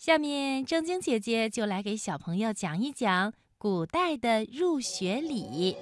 下面正晶姐姐就来给小朋友讲一讲古代的入学礼。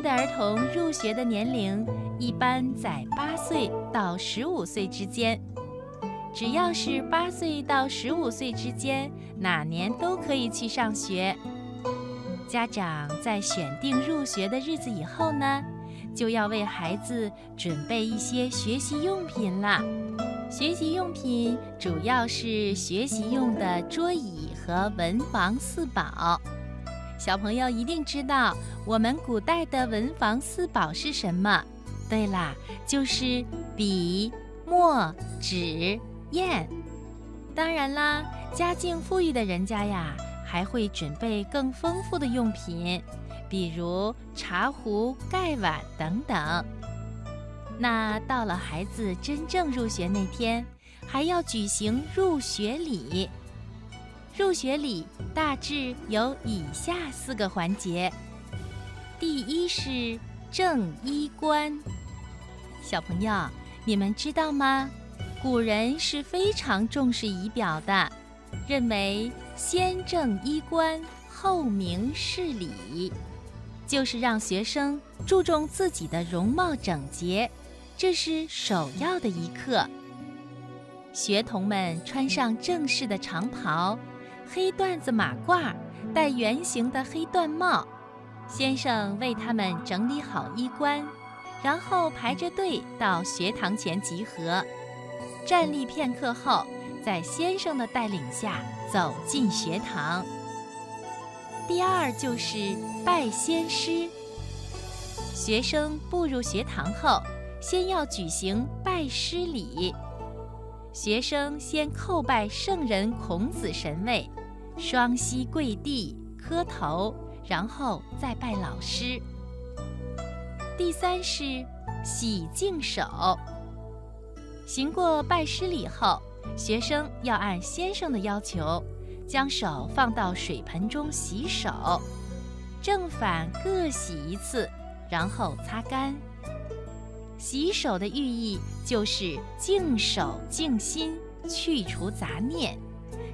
代的儿童入学的年龄一般在八岁到十五岁之间，只要是八岁到十五岁之间，哪年都可以去上学。家长在选定入学的日子以后呢，就要为孩子准备一些学习用品啦。学习用品主要是学习用的桌椅和文房四宝。小朋友一定知道，我们古代的文房四宝是什么？对啦，就是笔、墨、纸、砚。当然啦，家境富裕的人家呀，还会准备更丰富的用品，比如茶壶、盖碗等等。那到了孩子真正入学那天，还要举行入学礼。入学礼大致有以下四个环节。第一是正衣冠。小朋友，你们知道吗？古人是非常重视仪表的，认为先正衣冠，后明事理，就是让学生注重自己的容貌整洁，这是首要的一课。学童们穿上正式的长袍。黑缎子马褂，戴圆形的黑缎帽，先生为他们整理好衣冠，然后排着队到学堂前集合，站立片刻后，在先生的带领下走进学堂。第二就是拜先师，学生步入学堂后，先要举行拜师礼，学生先叩拜圣人孔子神位。双膝跪地磕头，然后再拜老师。第三是洗净手。行过拜师礼后，学生要按先生的要求，将手放到水盆中洗手，正反各洗一次，然后擦干。洗手的寓意就是净手净心，去除杂念。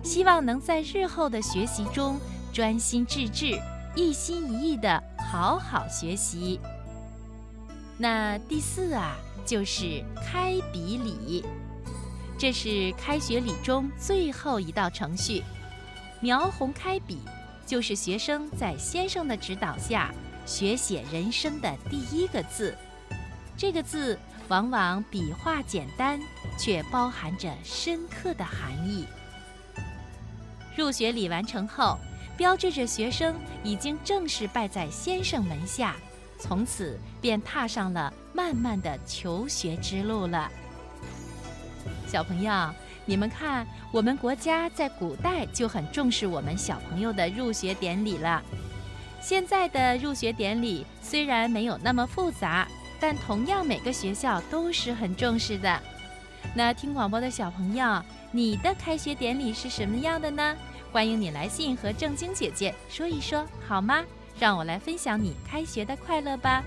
希望能在日后的学习中专心致志、一心一意地好好学习。那第四啊，就是开笔礼，这是开学礼中最后一道程序。描红开笔，就是学生在先生的指导下学写人生的第一个字。这个字往往笔画简单，却包含着深刻的含义。入学礼完成后，标志着学生已经正式拜在先生门下，从此便踏上了漫漫的求学之路了。小朋友，你们看，我们国家在古代就很重视我们小朋友的入学典礼了。现在的入学典礼虽然没有那么复杂，但同样每个学校都是很重视的。那听广播的小朋友。你的开学典礼是什么样的呢？欢迎你来信和正晶姐姐说一说，好吗？让我来分享你开学的快乐吧。